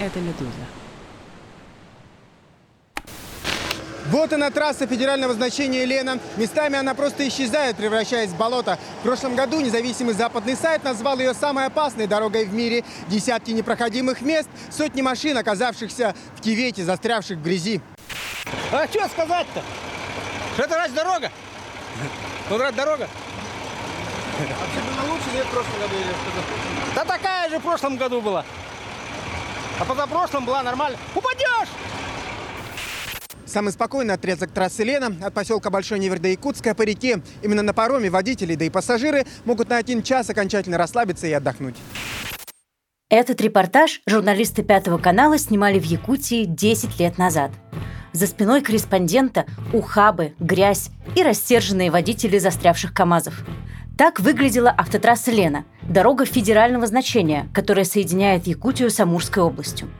это «Медуза». Вот она трасса федерального значения Лена. Местами она просто исчезает, превращаясь в болото. В прошлом году независимый западный сайт назвал ее самой опасной дорогой в мире. Десятки непроходимых мест, сотни машин, оказавшихся в кивете, застрявших в грязи. А что сказать-то? Что это раз дорога? Вот раз дорога. Вообще было лучше, нет, в прошлом году или что Да такая же в прошлом году была. А позапрошлом была нормально. Упадешь! Самый спокойный отрезок трассы Лена от поселка Большой Невер до Якутска по реке. Именно на пароме водители, да и пассажиры могут на один час окончательно расслабиться и отдохнуть. Этот репортаж журналисты Пятого канала снимали в Якутии 10 лет назад. За спиной корреспондента ухабы, грязь и рассерженные водители застрявших КАМАЗов. Так выглядела автотрасса Лена, дорога федерального значения, которая соединяет Якутию с Амурской областью.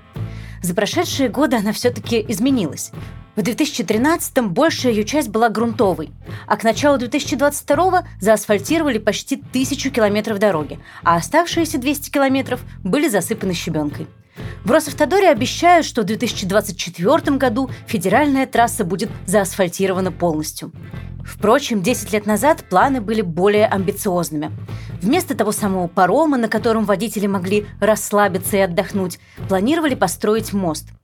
За прошедшие годы она все-таки изменилась. В 2013-м большая ее часть была грунтовой, а к началу 2022-го заасфальтировали почти тысячу километров дороги, а оставшиеся 200 километров были засыпаны щебенкой. В Росавтодоре обещают, что в 2024 году федеральная трасса будет заасфальтирована полностью. Впрочем, 10 лет назад планы были более амбициозными. Вместо того самого парома, на котором водители могли расслабиться и отдохнуть, планировали построить мост –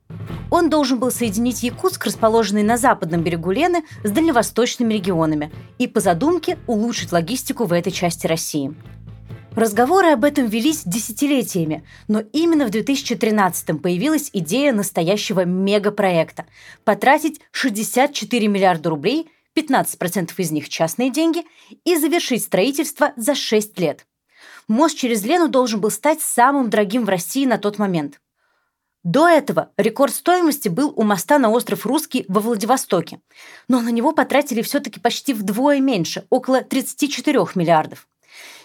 он должен был соединить Якутск, расположенный на западном берегу Лены, с дальневосточными регионами и, по задумке, улучшить логистику в этой части России. Разговоры об этом велись десятилетиями, но именно в 2013-м появилась идея настоящего мегапроекта – потратить 64 миллиарда рублей, 15% из них частные деньги, и завершить строительство за 6 лет. Мост через Лену должен был стать самым дорогим в России на тот момент – до этого рекорд стоимости был у моста на остров Русский во Владивостоке, но на него потратили все-таки почти вдвое меньше, около 34 миллиардов.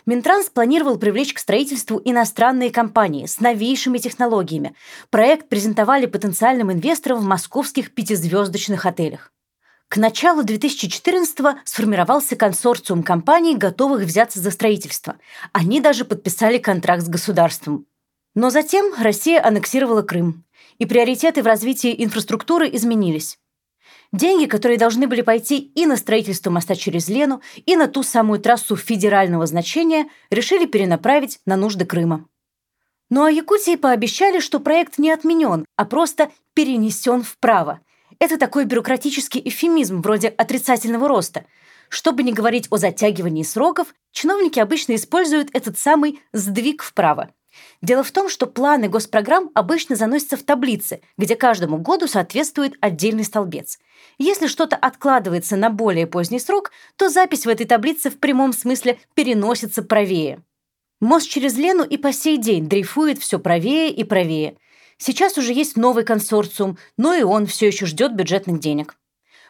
Минтранс планировал привлечь к строительству иностранные компании с новейшими технологиями. Проект презентовали потенциальным инвесторам в московских пятизвездочных отелях. К началу 2014-го сформировался консорциум компаний, готовых взяться за строительство. Они даже подписали контракт с государством. Но затем Россия аннексировала Крым, и приоритеты в развитии инфраструктуры изменились. Деньги, которые должны были пойти и на строительство моста через Лену, и на ту самую трассу федерального значения, решили перенаправить на нужды Крыма. Ну а Якутии пообещали, что проект не отменен, а просто перенесен вправо. Это такой бюрократический эфемизм вроде отрицательного роста. Чтобы не говорить о затягивании сроков, чиновники обычно используют этот самый «сдвиг вправо». Дело в том, что планы госпрограмм обычно заносятся в таблицы, где каждому году соответствует отдельный столбец. Если что-то откладывается на более поздний срок, то запись в этой таблице в прямом смысле переносится правее. Мост через Лену и по сей день дрейфует все правее и правее. Сейчас уже есть новый консорциум, но и он все еще ждет бюджетных денег.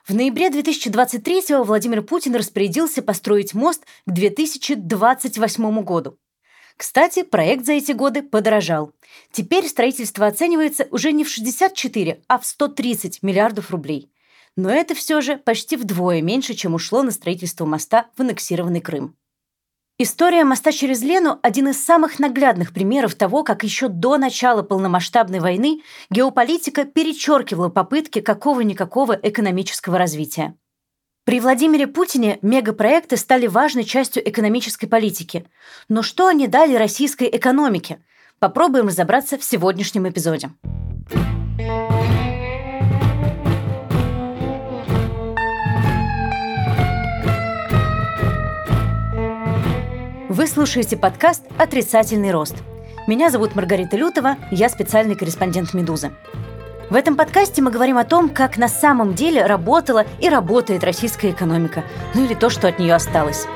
В ноябре 2023 Владимир Путин распорядился построить мост к 2028 году. Кстати, проект за эти годы подорожал. Теперь строительство оценивается уже не в 64, а в 130 миллиардов рублей. Но это все же почти вдвое меньше, чем ушло на строительство моста в аннексированный Крым. История моста через Лену – один из самых наглядных примеров того, как еще до начала полномасштабной войны геополитика перечеркивала попытки какого-никакого экономического развития. При Владимире Путине мегапроекты стали важной частью экономической политики. Но что они дали российской экономике? Попробуем разобраться в сегодняшнем эпизоде. Вы слушаете подкаст «Отрицательный рост». Меня зовут Маргарита Лютова, я специальный корреспондент «Медузы». В этом подкасте мы говорим о том, как на самом деле работала и работает российская экономика, ну или то, что от нее осталось.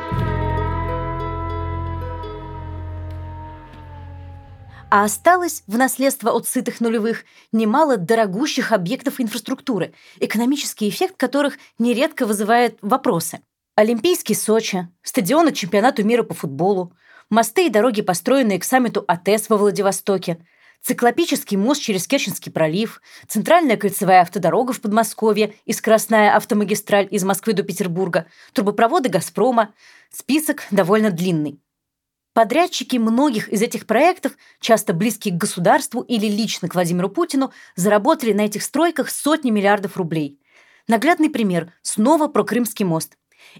А осталось в наследство от сытых нулевых немало дорогущих объектов инфраструктуры, экономический эффект которых нередко вызывает вопросы. Олимпийский Сочи, стадионы чемпионату мира по футболу, мосты и дороги, построенные к саммиту АТЭС во Владивостоке – циклопический мост через Керченский пролив, центральная кольцевая автодорога в Подмосковье и скоростная автомагистраль из Москвы до Петербурга, трубопроводы «Газпрома». Список довольно длинный. Подрядчики многих из этих проектов, часто близкие к государству или лично к Владимиру Путину, заработали на этих стройках сотни миллиардов рублей. Наглядный пример – снова про Крымский мост.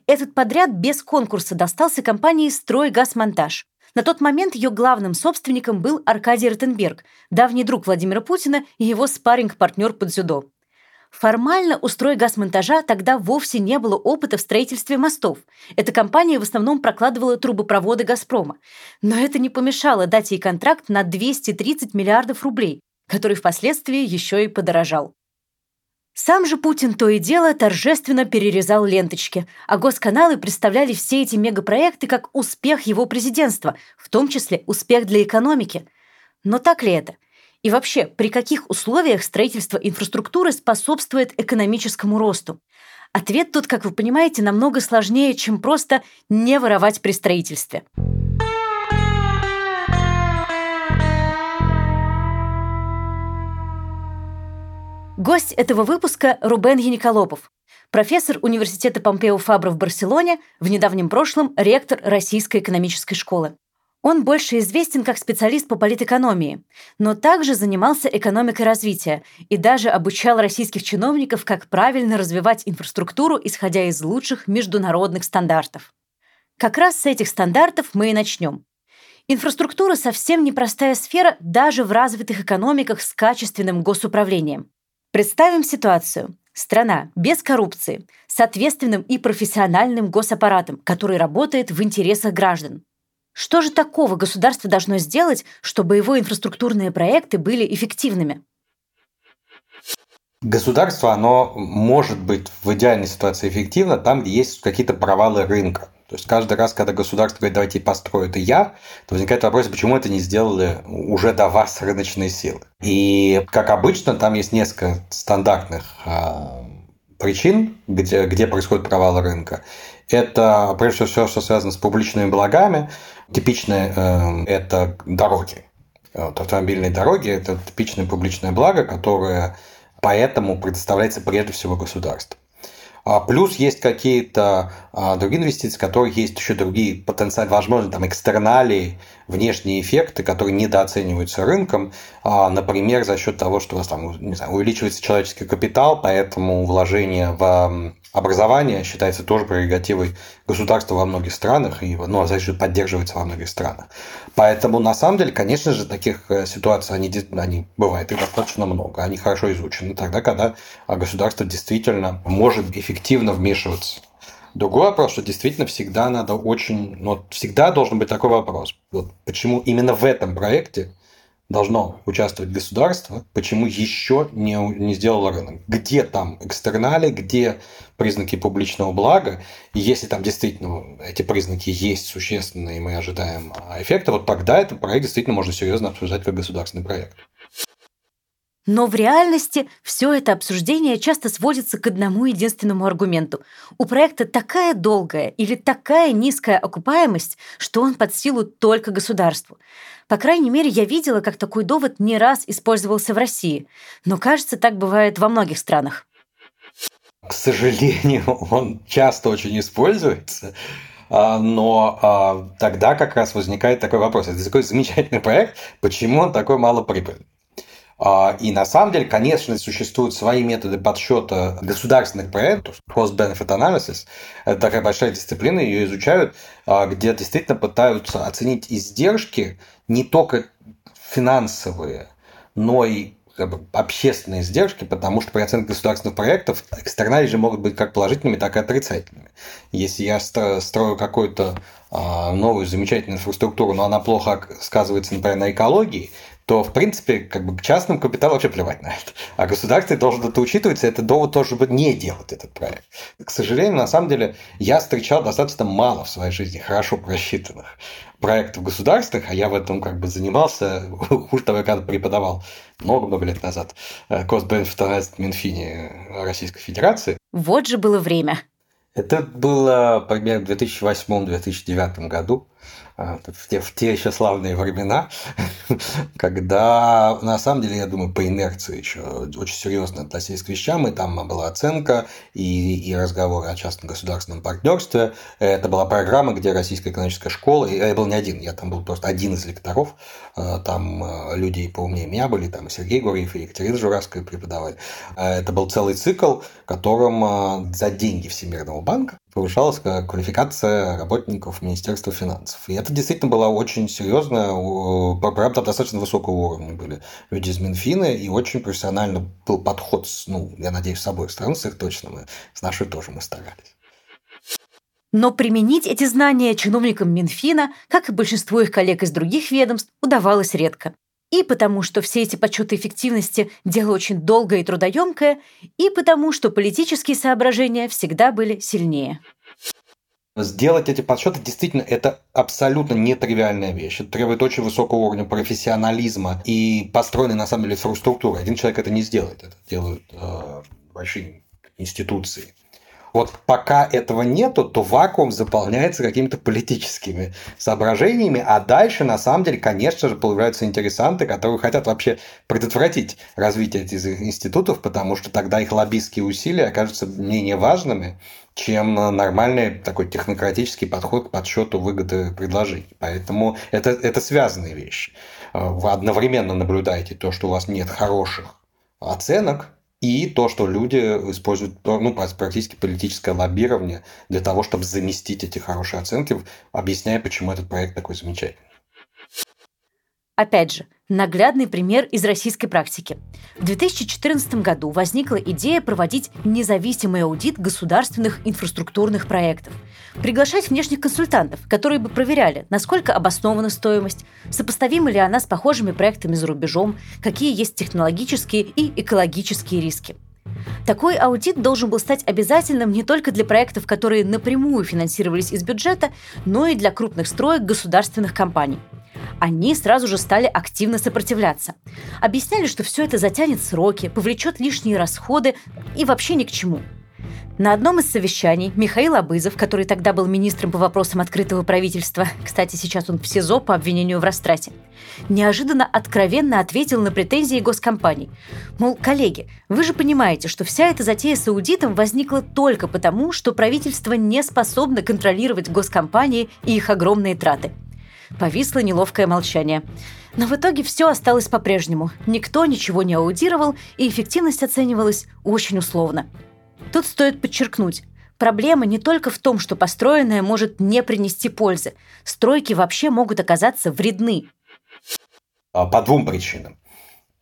Этот подряд без конкурса достался компании «Стройгазмонтаж». На тот момент ее главным собственником был Аркадий Ротенберг, давний друг Владимира Путина и его спарринг-партнер по дзюдо. Формально у стройгазмонтажа тогда вовсе не было опыта в строительстве мостов. Эта компания в основном прокладывала трубопроводы «Газпрома». Но это не помешало дать ей контракт на 230 миллиардов рублей, который впоследствии еще и подорожал. Сам же Путин то и дело торжественно перерезал ленточки, а госканалы представляли все эти мегапроекты как успех его президентства, в том числе успех для экономики. Но так ли это? И вообще, при каких условиях строительство инфраструктуры способствует экономическому росту? Ответ тут, как вы понимаете, намного сложнее, чем просто не воровать при строительстве. Гость этого выпуска – Рубен Яниколопов, профессор Университета Помпео Фабро в Барселоне, в недавнем прошлом ректор Российской экономической школы. Он больше известен как специалист по политэкономии, но также занимался экономикой развития и даже обучал российских чиновников, как правильно развивать инфраструктуру, исходя из лучших международных стандартов. Как раз с этих стандартов мы и начнем. Инфраструктура совсем непростая сфера даже в развитых экономиках с качественным госуправлением. Представим ситуацию. Страна без коррупции, с ответственным и профессиональным госаппаратом, который работает в интересах граждан. Что же такого государство должно сделать, чтобы его инфраструктурные проекты были эффективными? Государство, оно может быть в идеальной ситуации эффективно там, где есть какие-то провалы рынка. То есть каждый раз, когда государство говорит, давайте построю это я, то возникает вопрос, почему это не сделали уже до вас рыночные силы. И, как обычно, там есть несколько стандартных э, причин, где, где происходит провал рынка. Это, прежде всего, все, что связано с публичными благами. Типичные э, это дороги. Вот, автомобильные дороги – это типичное публичное благо, которое поэтому предоставляется прежде всего государству. А плюс есть какие-то а, другие инвестиции, которые есть еще другие потенциально, возможно, там экстерналии, внешние эффекты, которые недооцениваются рынком, а, например, за счет того, что у вас там не знаю, увеличивается человеческий капитал, поэтому вложение в образование считается тоже прерогативой государства во многих странах, и ну, а значит, поддерживается во многих странах. Поэтому, на самом деле, конечно же, таких э, ситуаций, они, они бывают их достаточно много, они хорошо изучены, тогда, когда государство действительно может эффективно вмешиваться. Другой вопрос, что действительно всегда надо очень... Ну, всегда должен быть такой вопрос. Вот почему именно в этом проекте должно участвовать государство, почему еще не, не сделало рынок? Где там экстернали, где признаки публичного блага? И если там действительно эти признаки есть существенные, и мы ожидаем эффекта, вот тогда этот проект действительно можно серьезно обсуждать как государственный проект. Но в реальности все это обсуждение часто сводится к одному единственному аргументу. У проекта такая долгая или такая низкая окупаемость, что он под силу только государству. По крайней мере, я видела, как такой довод не раз использовался в России. Но, кажется, так бывает во многих странах. К сожалению, он часто очень используется. А, но а, тогда как раз возникает такой вопрос. Это такой замечательный проект, почему он такой малоприбыльный? А, и на самом деле, конечно, существуют свои методы подсчета государственных проектов, cost-benefit analysis. Это такая большая дисциплина, ее изучают, где действительно пытаются оценить издержки не только финансовые, но и как бы, общественные издержки, потому что при оценке государственных проектов экстерналии же могут быть как положительными, так и отрицательными. Если я строю какую-то а, новую замечательную инфраструктуру, но она плохо сказывается, например, на экологии, то, в принципе, как бы частному капиталу вообще плевать на это. А государство должен это учитывать, и это довод тоже, чтобы не делать этот проект. К сожалению, на самом деле, я встречал достаточно мало в своей жизни хорошо просчитанных проектов государственных, а я в этом как бы занимался, хуже того, когда преподавал много-много лет назад Cost-Benefit Analysis в Минфине Российской Федерации. Вот же было время. Это было примерно в 2008-2009 году. А, в те, в те еще славные времена, когда, на самом деле, я думаю, по инерции еще очень серьезно относились к вещам, и там была оценка и, и разговоры о частном государственном партнерстве. Это была программа, где Российская экономическая школа, и я был не один, я там был просто один из лекторов, а, там а, люди поумнее меня были, там Сергей Гурьев, и Екатерина Журавская преподавали. Это был целый цикл, которым за деньги Всемирного банка повышалась квалификация работников Министерства финансов. И это действительно было очень серьезно, прям там достаточно высокого уровня были люди из Минфина, и очень профессионально был подход, ну, я надеюсь, с обоих сторон, с их точно, мы, с нашей тоже мы старались. Но применить эти знания чиновникам Минфина, как и большинству их коллег из других ведомств, удавалось редко. И потому, что все эти подсчеты эффективности – дело очень долгое и трудоемкое, и потому, что политические соображения всегда были сильнее. Сделать эти подсчеты действительно это абсолютно нетривиальная вещь. Это требует очень высокого уровня профессионализма и построенной на самом деле инфраструктуры. Один человек это не сделает, это делают э, большие институции. Вот пока этого нету, то вакуум заполняется какими-то политическими соображениями, а дальше, на самом деле, конечно же, появляются интересанты, которые хотят вообще предотвратить развитие этих институтов, потому что тогда их лоббистские усилия окажутся менее важными, чем нормальный такой технократический подход к подсчету выгоды предложений. Поэтому это, это связанные вещи. Вы одновременно наблюдаете то, что у вас нет хороших оценок, и то, что люди используют ну, практически политическое лоббирование для того, чтобы заместить эти хорошие оценки, объясняя, почему этот проект такой замечательный. Опять же, наглядный пример из российской практики. В 2014 году возникла идея проводить независимый аудит государственных инфраструктурных проектов. Приглашать внешних консультантов, которые бы проверяли, насколько обоснована стоимость, сопоставима ли она с похожими проектами за рубежом, какие есть технологические и экологические риски. Такой аудит должен был стать обязательным не только для проектов, которые напрямую финансировались из бюджета, но и для крупных строек государственных компаний – они сразу же стали активно сопротивляться. Объясняли, что все это затянет сроки, повлечет лишние расходы и вообще ни к чему. На одном из совещаний Михаил Абызов, который тогда был министром по вопросам открытого правительства, кстати, сейчас он в СИЗО по обвинению в растрате, неожиданно откровенно ответил на претензии госкомпаний. Мол, коллеги, вы же понимаете, что вся эта затея с аудитом возникла только потому, что правительство не способно контролировать госкомпании и их огромные траты – Повисло неловкое молчание. Но в итоге все осталось по-прежнему. Никто ничего не аудировал, и эффективность оценивалась очень условно. Тут стоит подчеркнуть, Проблема не только в том, что построенное может не принести пользы. Стройки вообще могут оказаться вредны. А, по двум причинам.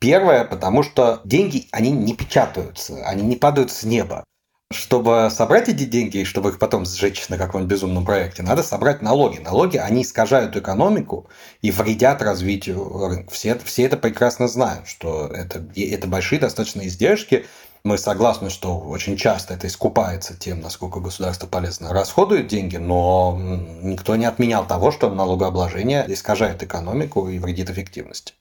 Первое, потому что деньги, они не печатаются, они не падают с неба чтобы собрать эти деньги чтобы их потом сжечь на каком-нибудь безумном проекте, надо собрать налоги. Налоги, они искажают экономику и вредят развитию рынка. Все, все это прекрасно знают, что это, это большие достаточно издержки. Мы согласны, что очень часто это искупается тем, насколько государство полезно расходует деньги, но никто не отменял того, что налогообложение искажает экономику и вредит эффективности.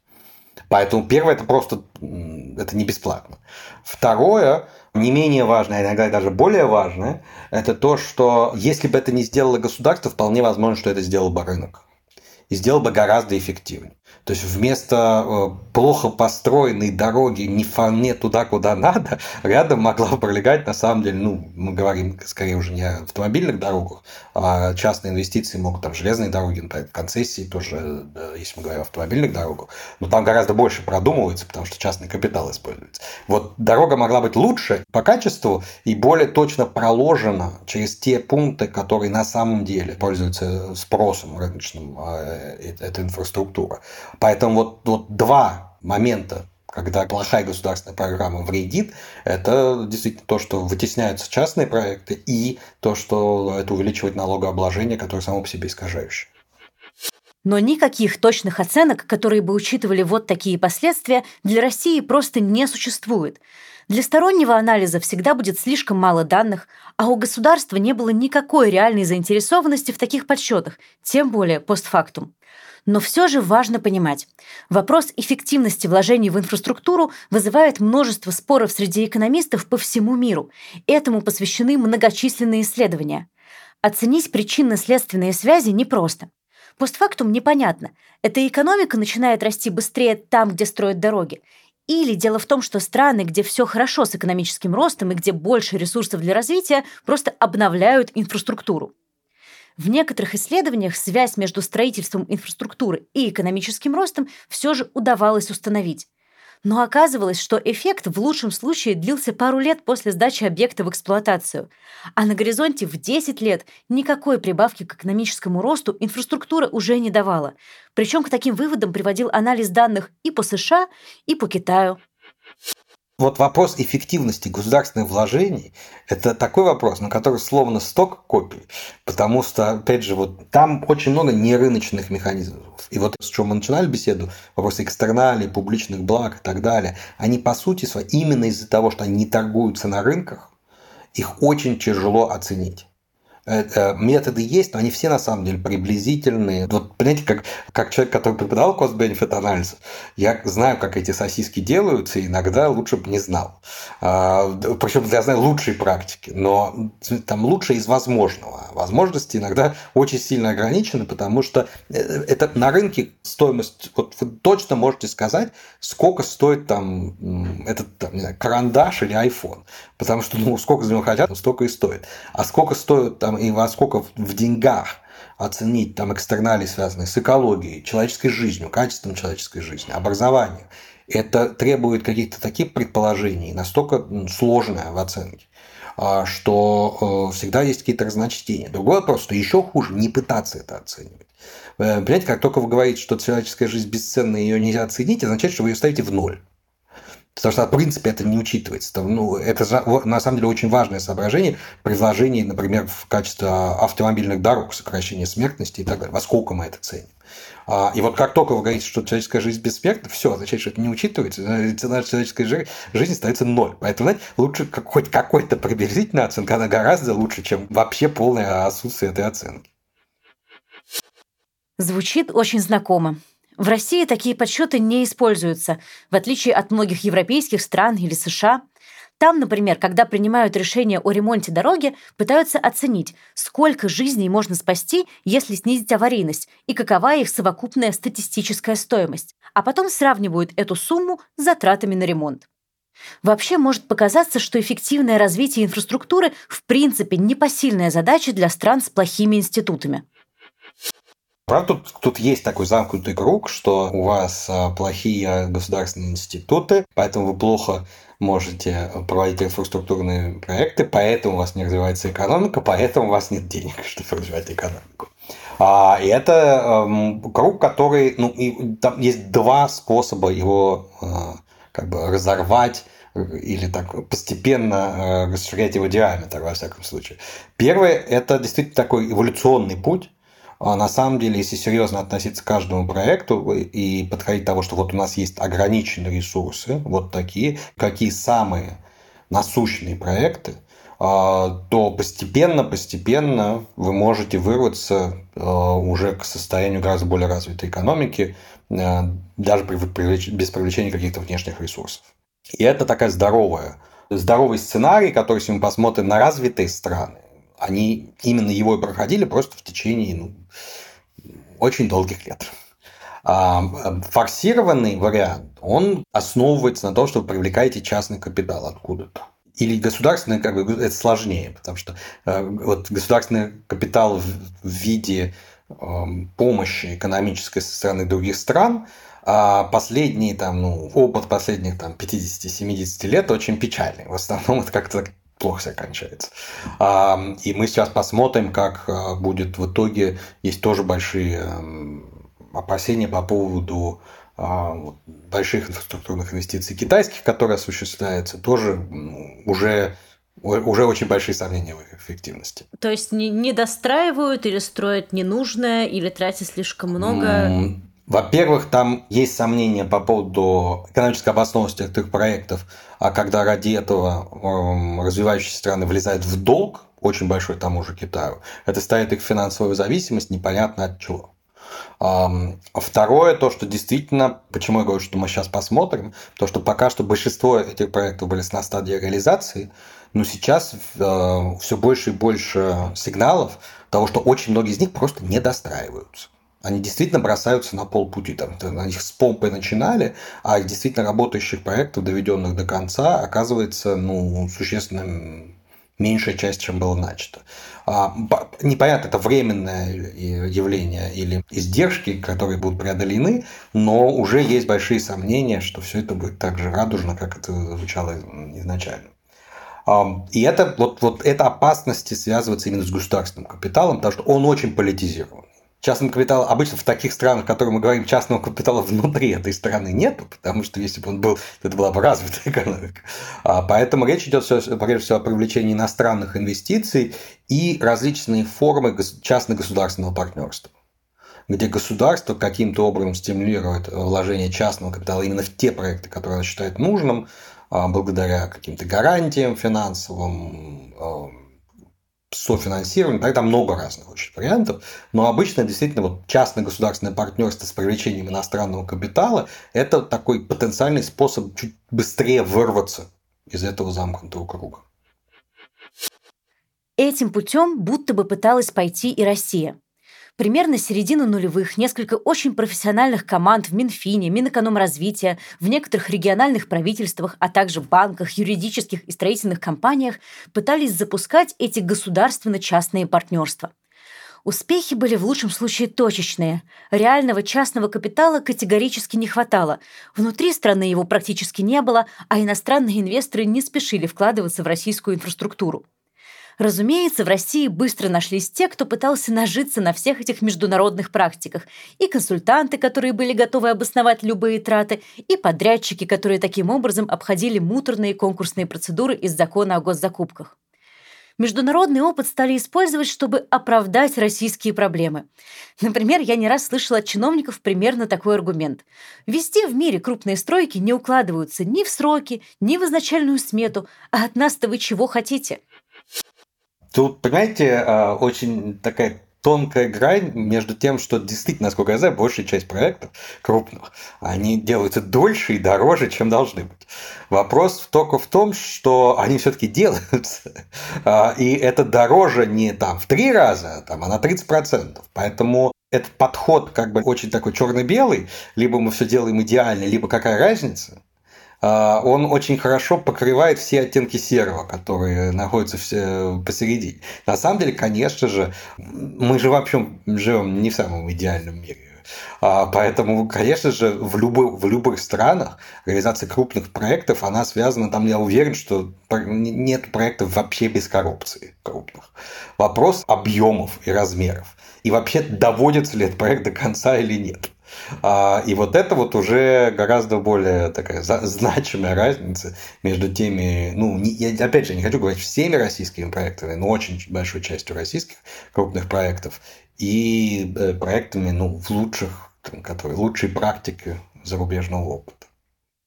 Поэтому первое, это просто это не бесплатно. Второе, не менее важное, а иногда даже более важное, это то, что если бы это не сделало государство, вполне возможно, что это сделал бы рынок. И сделал бы гораздо эффективнее. То есть вместо э, плохо построенной дороги не вполне туда, куда надо, рядом могла пролегать, на самом деле, ну, мы говорим скорее уже не о автомобильных дорогах, а частные инвестиции могут там железные дороги, например, концессии тоже, если мы говорим о автомобильных дорогах, но там гораздо больше продумывается, потому что частный капитал используется. Вот дорога могла быть лучше по качеству и более точно проложена через те пункты, которые на самом деле пользуются спросом рыночным, а, э, эта инфраструктура. Поэтому вот, вот два момента, когда плохая государственная программа вредит, это действительно то, что вытесняются частные проекты, и то, что это увеличивает налогообложение, которое само по себе искажающее. Но никаких точных оценок, которые бы учитывали вот такие последствия, для России просто не существует. Для стороннего анализа всегда будет слишком мало данных, а у государства не было никакой реальной заинтересованности в таких подсчетах, тем более постфактум. Но все же важно понимать, вопрос эффективности вложений в инфраструктуру вызывает множество споров среди экономистов по всему миру. Этому посвящены многочисленные исследования. Оценить причинно-следственные связи непросто. Постфактум непонятно, эта экономика начинает расти быстрее там, где строят дороги, или дело в том, что страны, где все хорошо с экономическим ростом и где больше ресурсов для развития, просто обновляют инфраструктуру. В некоторых исследованиях связь между строительством инфраструктуры и экономическим ростом все же удавалось установить. Но оказывалось, что эффект в лучшем случае длился пару лет после сдачи объекта в эксплуатацию. А на горизонте в 10 лет никакой прибавки к экономическому росту инфраструктура уже не давала. Причем к таким выводам приводил анализ данных и по США, и по Китаю. Вот вопрос эффективности государственных вложений – это такой вопрос, на который словно сток копий, потому что, опять же, вот там очень много нерыночных механизмов. И вот с чего мы начинали беседу, вопросы экстерналей, публичных благ и так далее, они по сути своей, именно из-за того, что они не торгуются на рынках, их очень тяжело оценить. Э, методы есть, но они все на самом деле приблизительные. Вот, понимаете, как, как человек, который преподавал cost-benefit анализ, я знаю, как эти сосиски делаются, и иногда лучше бы не знал. А, Причем я знаю лучшие практики, но там лучшее из возможного. Возможности иногда очень сильно ограничены, потому что э, это на рынке стоимость, вот вы точно можете сказать, сколько стоит там этот там, знаю, карандаш или iPhone. Потому что ну, сколько за него хотят, столько и стоит. А сколько стоит там там и во сколько в деньгах оценить там экстерналии, связанные с экологией, человеческой жизнью, качеством человеческой жизни, образованием. Это требует каких-то таких предположений, настолько сложное в оценке, а, что э, всегда есть какие-то разночтения. Другой вопрос, что еще хуже не пытаться это оценивать. Э, понимаете, как только вы говорите, что человеческая жизнь бесценна, ее нельзя оценить, означает, что вы ее ставите в ноль. Потому что, в принципе, это не учитывается. Ну, это на самом деле очень важное соображение при вложении, например, в качестве автомобильных дорог, сокращения смертности и так далее. Во сколько мы это ценим? А, и вот как только вы говорите, что человеческая жизнь бессмертна, все, означает, что это не учитывается, цена человеческой жизни становится ноль. Поэтому, знаете, лучше хоть какой-то приблизительная оценка, она гораздо лучше, чем вообще полное отсутствие этой оценки. Звучит очень знакомо. В России такие подсчеты не используются, в отличие от многих европейских стран или США. Там, например, когда принимают решение о ремонте дороги, пытаются оценить, сколько жизней можно спасти, если снизить аварийность, и какова их совокупная статистическая стоимость. А потом сравнивают эту сумму с затратами на ремонт. Вообще может показаться, что эффективное развитие инфраструктуры в принципе непосильная задача для стран с плохими институтами. Правда, тут, тут есть такой замкнутый круг, что у вас а, плохие государственные институты, поэтому вы плохо можете проводить инфраструктурные проекты, поэтому у вас не развивается экономика, поэтому у вас нет денег, чтобы развивать экономику. А, и это э, круг, который, ну, и там есть два способа его э, как бы разорвать или так постепенно э, расширять его диаметр, во всяком случае. Первое – это действительно такой эволюционный путь, а на самом деле, если серьезно относиться к каждому проекту и подходить к тому, что вот у нас есть ограниченные ресурсы, вот такие, какие самые насущные проекты, а, то постепенно-постепенно вы можете вырваться а, уже к состоянию гораздо более развитой экономики, даже без привлечения каких-то внешних ресурсов. И это такая здоровая, здоровый сценарий, который, если мы посмотрим на развитые страны, они именно его и проходили просто в течение ну, очень долгих лет. А форсированный вариант, он основывается на том, что вы привлекаете частный капитал откуда-то. Или государственный, как бы, это сложнее, потому что э, вот государственный капитал в, виде э, помощи экономической со стороны других стран, а последний там, ну, опыт последних там, 50-70 лет очень печальный. В основном это как-то плохо все кончается. И мы сейчас посмотрим, как а, будет в итоге. Есть тоже большие опасения по поводу а, больших инфраструктурных инвестиций китайских, которые осуществляются, тоже уже уже очень большие сомнения в их эффективности. То есть не, не достраивают или строят ненужное, или тратят слишком много? Во-первых, там есть сомнения по поводу экономической обоснованности этих проектов, а когда ради этого эм, развивающиеся страны влезают в долг, очень большой тому же Китаю, это ставит их в финансовую зависимость непонятно от чего. Второе, то, что действительно, почему я говорю, что мы сейчас посмотрим, то, что пока что большинство этих проектов были на стадии реализации, но сейчас э, все больше и больше сигналов того, что очень многие из них просто не достраиваются. Они действительно бросаются на полпути. Там, на них с помпой начинали, а действительно работающих проектов, доведенных до конца, оказывается ну, существенно меньшая часть, чем было начато. А, непонятно, это временное явление или издержки, которые будут преодолены, но уже есть большие сомнения, что все это будет так же радужно, как это звучало изначально. А, и это, вот, вот эта опасность связывается именно с государственным капиталом, потому что он очень политизирован частного капитала обычно в таких странах, о которых мы говорим, частного капитала внутри этой страны нет, потому что если бы он был, это была бы развитая экономика. А, поэтому речь идет прежде всего о привлечении иностранных инвестиций и различные формы частно-государственного партнерства где государство каким-то образом стимулирует вложение частного капитала именно в те проекты, которые оно считает нужным, а, благодаря каким-то гарантиям финансовым, а, софинансирование, тогда много разных очень вариантов, но обычно действительно вот частно-государственное партнерство с привлечением иностранного капитала – это такой потенциальный способ чуть быстрее вырваться из этого замкнутого круга. Этим путем будто бы пыталась пойти и Россия. Примерно середины нулевых несколько очень профессиональных команд в Минфине, Минэкономразвития, в некоторых региональных правительствах, а также банках, юридических и строительных компаниях пытались запускать эти государственно-частные партнерства. Успехи были в лучшем случае точечные. Реального частного капитала категорически не хватало. Внутри страны его практически не было, а иностранные инвесторы не спешили вкладываться в российскую инфраструктуру. Разумеется, в России быстро нашлись те, кто пытался нажиться на всех этих международных практиках. И консультанты, которые были готовы обосновать любые траты, и подрядчики, которые таким образом обходили муторные конкурсные процедуры из закона о госзакупках. Международный опыт стали использовать, чтобы оправдать российские проблемы. Например, я не раз слышала от чиновников примерно такой аргумент. Везде в мире крупные стройки не укладываются ни в сроки, ни в изначальную смету, а от нас-то вы чего хотите? Тут, понимаете, а, очень такая тонкая грань между тем, что действительно, насколько я знаю, большая часть проектов крупных, они делаются дольше и дороже, чем должны быть. Вопрос только в том, что они все-таки делаются. А, и это дороже не там в три раза, там, а на 30%. Поэтому этот подход как бы очень такой черно-белый, либо мы все делаем идеально, либо какая разница – а, он очень хорошо покрывает все оттенки серого, которые находятся все посередине. На самом деле, конечно же, мы же вообще живем не в самом идеальном мире. А, поэтому, конечно же, в, любых, в любых странах реализация крупных проектов, она связана, там я уверен, что нет проектов вообще без коррупции крупных. Вопрос объемов и размеров. И вообще, доводится ли этот проект до конца или нет. А, и вот это вот уже гораздо более такая значимая разница между теми, ну, я опять же не хочу говорить всеми российскими проектами, но очень большой частью российских крупных проектов и э, проектами, ну, в лучших, которые лучшей практики зарубежного опыта.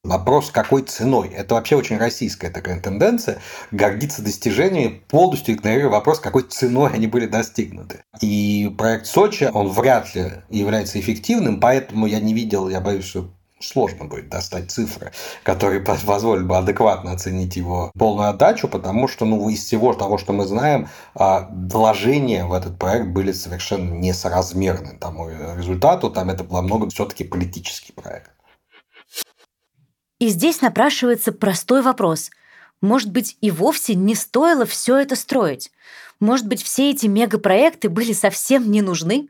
Вопрос, какой ценой? Это вообще очень российская такая тенденция. Гордиться достижениями, полностью игнорируя вопрос, какой ценой они были достигнуты. И проект Сочи, он вряд ли является эффективным, поэтому я не видел, я боюсь, что сложно будет достать цифры, которые позволят бы адекватно оценить его полную отдачу, потому что ну, из всего того, что мы знаем, а, вложения в этот проект были совершенно несоразмерны тому результату. Там это было много все-таки политический проект. И здесь напрашивается простой вопрос. Может быть, и вовсе не стоило все это строить? Может быть, все эти мегапроекты были совсем не нужны?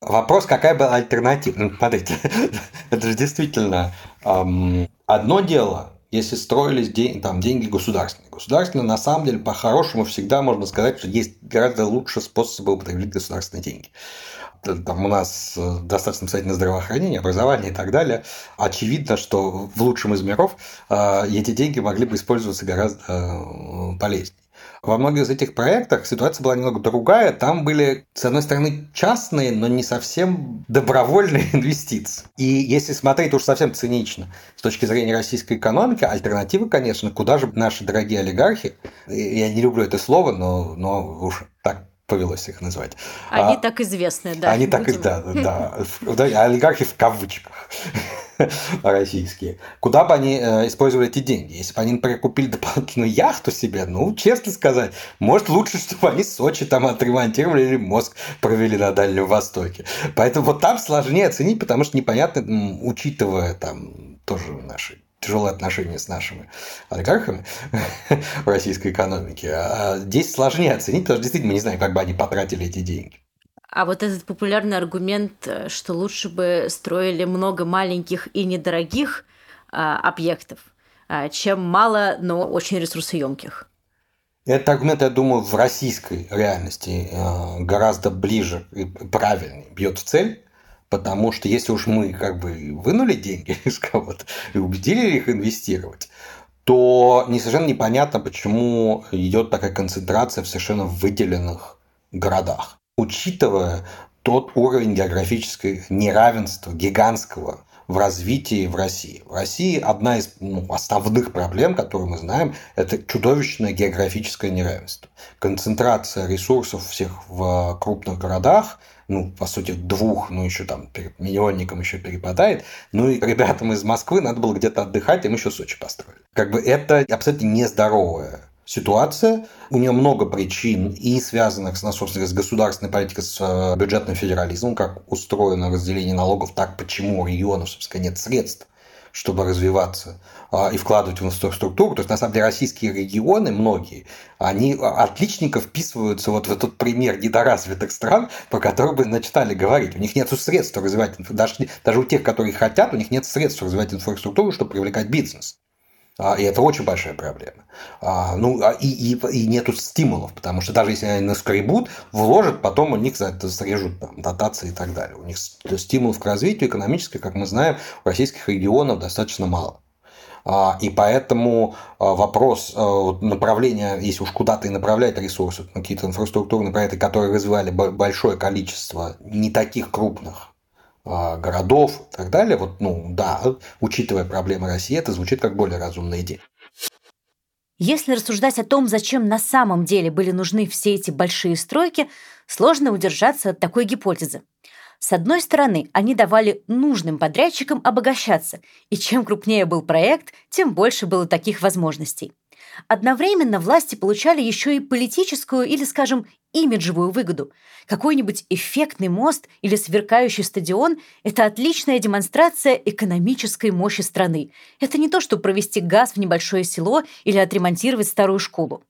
Вопрос, какая была альтернатива? Ну, смотрите, это же действительно эм, одно дело, если строились день, там, деньги государственные. Государственные, на самом деле, по-хорошему всегда можно сказать, что есть гораздо лучше способы употреблять государственные деньги там у нас э, достаточно обстоятельное здравоохранение, образование и так далее, очевидно, что в лучшем из миров э, эти деньги могли бы использоваться гораздо э, полезнее. Во многих из этих проектах ситуация была немного другая. Там были, с одной стороны, частные, но не совсем добровольные инвестиции. И если смотреть уж совсем цинично с точки зрения российской экономики, альтернатива, конечно, куда же наши дорогие олигархи, я не люблю это слово, но, но уж повелось их назвать. Они а, так известны, да. Они так, да, да, да, олигархи в кавычках. российские, куда бы они э, использовали эти деньги? Если бы они, например, купили дополнительную яхту себе, ну, честно сказать, может, лучше, чтобы они Сочи там отремонтировали или мозг провели на Дальнем Востоке. Поэтому вот там сложнее оценить, потому что непонятно, учитывая там тоже наши тяжелые отношения с нашими олигархами в российской экономике. А здесь сложнее оценить, потому что действительно мы не знаем, как бы они потратили эти деньги. А вот этот популярный аргумент, э, что лучше бы строили много маленьких и недорогих а, объектов, а, чем мало, но очень ресурсоемких. Этот аргумент, я думаю, в российской реальности гораздо ближе и правильнее бьет в цель, потому что если уж мы как бы вынули деньги из кого-то и убедили их инвестировать, то не совершенно непонятно, почему идет такая концентрация в совершенно выделенных городах учитывая тот уровень географического неравенства гигантского в развитии в России. В России одна из ну, основных проблем, которую мы знаем, это чудовищное географическое неравенство. Концентрация ресурсов всех в крупных городах, ну, по сути, двух, ну, еще там перед миллионником еще перепадает. Ну, и ребятам из Москвы надо было где-то отдыхать, им еще Сочи построили. Как бы это абсолютно нездоровое ситуация. У нее много причин, и связанных, с, собственно, с государственной политикой, с э, бюджетным федерализмом, как устроено разделение налогов, так почему у регионов, собственно, нет средств чтобы развиваться а, и вкладывать в инфраструктуру. То есть, на самом деле, российские регионы, многие, они отличненько вписываются вот в этот пример недоразвитых стран, про которые мы начинали говорить. У них нет средств развивать, даже, даже у тех, которые хотят, у них нет средств развивать инфраструктуру, чтобы привлекать бизнес. А, и это очень большая проблема. А, ну, а, и, и, и нету стимулов, потому что даже если они наскребут, вложат, потом у них за срежут там, дотации и так далее. У них стимулов к развитию экономически, как мы знаем, у российских регионов достаточно мало. И поэтому вопрос направления, если уж куда-то и направлять ресурсы, какие-то инфраструктурные проекты, которые развивали большое количество не таких крупных городов и так далее, вот, ну, да, учитывая проблемы России, это звучит как более разумная идея. Если рассуждать о том, зачем на самом деле были нужны все эти большие стройки, сложно удержаться от такой гипотезы. С одной стороны, они давали нужным подрядчикам обогащаться, и чем крупнее был проект, тем больше было таких возможностей. Одновременно власти получали еще и политическую или, скажем, имиджевую выгоду. Какой-нибудь эффектный мост или сверкающий стадион – это отличная демонстрация экономической мощи страны. Это не то, что провести газ в небольшое село или отремонтировать старую школу.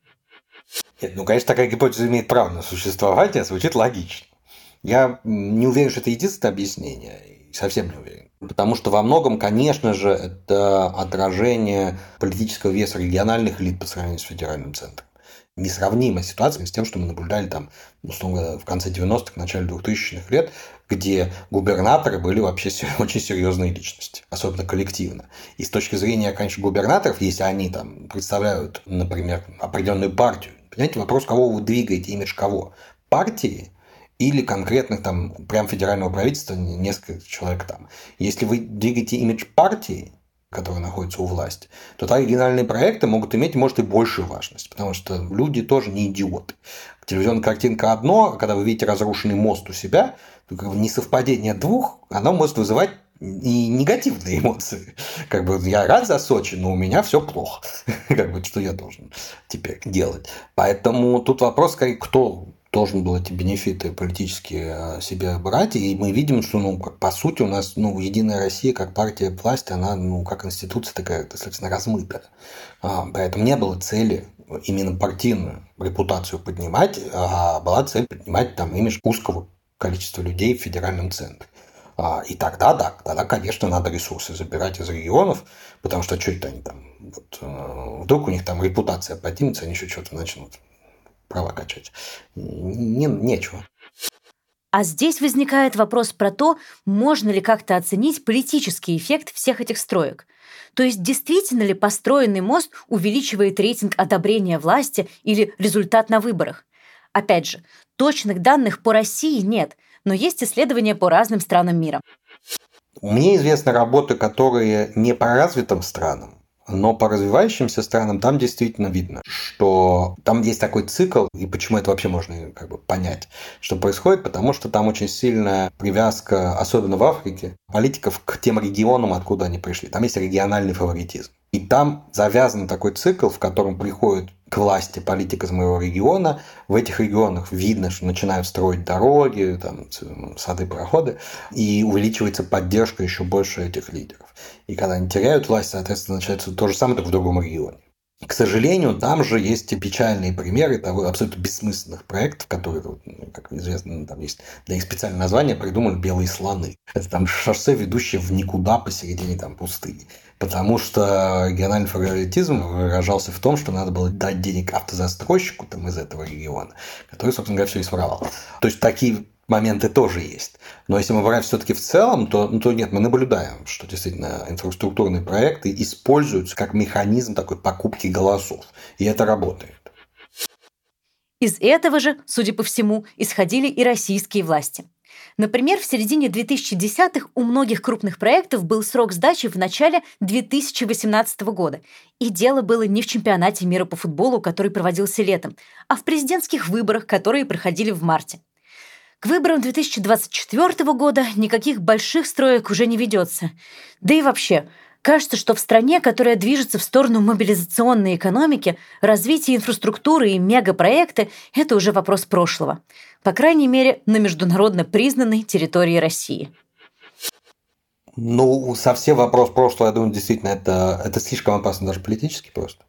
Нет, ну, конечно, такая гипотеза имеет право на существование, звучит логично. Я не уверен, что это единственное объяснение, совсем не уверен. Потому что во многом, конечно же, это отражение политического веса региональных элит по сравнению с федеральным центром. Несравнимая ситуация с тем, что мы наблюдали там, условно, в конце 90-х, начале 2000-х лет, где губернаторы были вообще очень серьезные личности, особенно коллективно. И с точки зрения, конечно, губернаторов, если они там представляют, например, определенную партию, понимаете, вопрос, кого вы двигаете, имидж кого? Партии или конкретных там прям федерального правительства, несколько человек там. Если вы двигаете имидж партии, которая находится у власти, то тогда оригинальные проекты могут иметь, может, и большую важность, потому что люди тоже не идиоты. Телевизионная картинка одно, а когда вы видите разрушенный мост у себя, то как бы несовпадение двух, оно может вызывать и негативные эмоции. Как бы я рад за Сочи, но у меня все плохо. Как бы что я должен теперь делать? Поэтому тут вопрос, кто должен был эти бенефиты политические э, себе брать, и мы видим, что, ну, по сути, у нас, ну, Единая Россия, как партия власти, она, ну, как институция такая достаточно размытая. А, поэтому не было цели именно партийную репутацию поднимать, а была цель поднимать там имидж узкого количества людей в федеральном центре. А, и тогда, да, тогда, конечно, надо ресурсы забирать из регионов, потому что что это они там, вот, э, вдруг у них там репутация поднимется, они еще что-то начнут права качать. Не, нечего. А здесь возникает вопрос про то, можно ли как-то оценить политический эффект всех этих строек. То есть действительно ли построенный мост увеличивает рейтинг одобрения власти или результат на выборах? Опять же, точных данных по России нет, но есть исследования по разным странам мира. Мне известны работы, которые не по развитым странам, Но по развивающимся странам там действительно видно, что там есть такой цикл, и почему это вообще можно как бы понять, что происходит, потому что там очень сильная привязка, особенно в Африке, политиков к тем регионам, откуда они пришли. Там есть региональный фаворитизм. И там завязан такой цикл, в котором приходит к власти политик из моего региона. В этих регионах видно, что начинают строить дороги, там, сады, проходы, и увеличивается поддержка еще больше этих лидеров. И когда они теряют власть, соответственно, начинается то же самое, только в другом регионе. К сожалению, там же есть и печальные примеры того абсолютно бессмысленных проектов, которые, ну, как известно, там есть для них специальное название, придумали «белые слоны». Это там шоссе, ведущее в никуда посередине там пустыни. Потому что региональный фаворитизм выражался в том, что надо было дать денег автозастройщику там, из этого региона, который, собственно говоря, все и своровал. То есть такие моменты тоже есть. Но если мы брать все-таки в целом, то, ну, то нет, мы наблюдаем, что действительно инфраструктурные проекты используются как механизм такой покупки голосов. И это работает. Из этого же, судя по всему, исходили и российские власти. Например, в середине 2010-х у многих крупных проектов был срок сдачи в начале 2018 года. И дело было не в чемпионате мира по футболу, который проводился летом, а в президентских выборах, которые проходили в марте. К выборам 2024 года никаких больших строек уже не ведется. Да и вообще, Кажется, что в стране, которая движется в сторону мобилизационной экономики, развитие инфраструктуры и мегапроекты – это уже вопрос прошлого. По крайней мере, на международно признанной территории России. Ну, совсем вопрос прошлого, я думаю, действительно, это, это слишком опасно даже политически просто.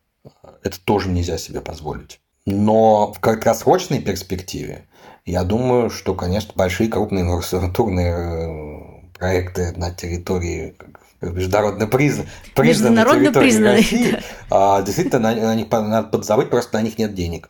Это тоже нельзя себе позволить. Но в краткосрочной перспективе, я думаю, что, конечно, большие крупные инфраструктурные э, проекты на территории международно призна, признаны международно признаны, России, да. а, действительно на, на них надо подзабыть, просто на них нет денег.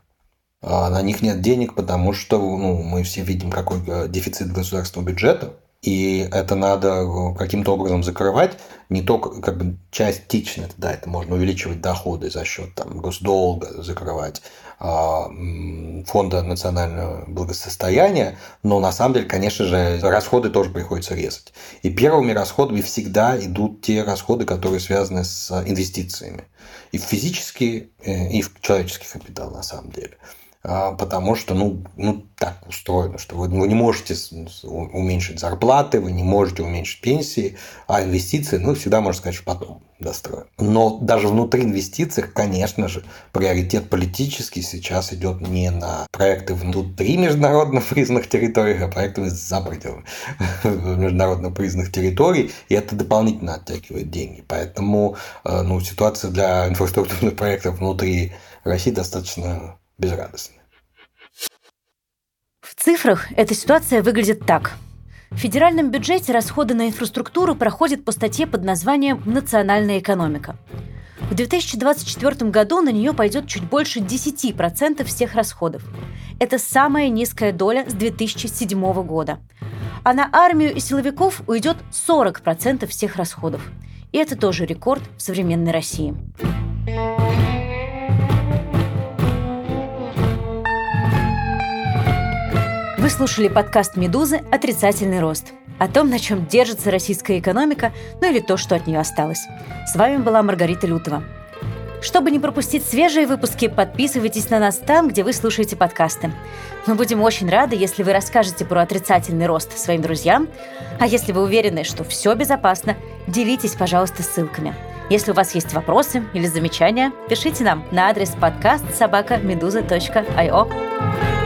А, на них нет денег, потому что ну, мы все видим, какой э, дефицит государственного бюджета, и это надо э, каким-то образом закрывать, не только как бы частично, да, это можно увеличивать доходы за счет там, госдолга, закрывать а, фонда национального благосостояния, но на самом деле, конечно же, расходы тоже приходится резать. И первыми расходами всегда идут те расходы, которые связаны с инвестициями. И в физический, э, и в человеческий капитал, на самом деле. А, потому что, ну, ну, так устроено, что вы, вы не можете уменьшить зарплаты, вы не можете уменьшить пенсии, а инвестиции, ну, всегда можно сказать, что потом достроим. Но даже внутри инвестиций, конечно же, приоритет политический сейчас идет не на проекты внутри международно признанных территорий, а проекты за пределами международно признанных территорий, и это дополнительно оттягивает деньги. Поэтому э, ну, ситуация для инфраструктурных проектов внутри России достаточно безрадостны. В цифрах эта ситуация выглядит так. В федеральном бюджете расходы на инфраструктуру проходят по статье под названием «Национальная экономика». В 2024 году на нее пойдет чуть больше 10% всех расходов. Это самая низкая доля с 2007 года. А на армию и силовиков уйдет 40% всех расходов. И это тоже рекорд в современной России. Вы слушали подкаст «Медузы. Отрицательный рост». О том, на чем держится российская экономика, ну или то, что от нее осталось. С вами была Маргарита Лютова. Чтобы не пропустить свежие выпуски, подписывайтесь на нас там, где вы слушаете подкасты. Мы будем очень рады, если вы расскажете про отрицательный рост своим друзьям. А если вы уверены, что все безопасно, делитесь, пожалуйста, ссылками. Если у вас есть вопросы или замечания, пишите нам на адрес подкаст собака медуза.io.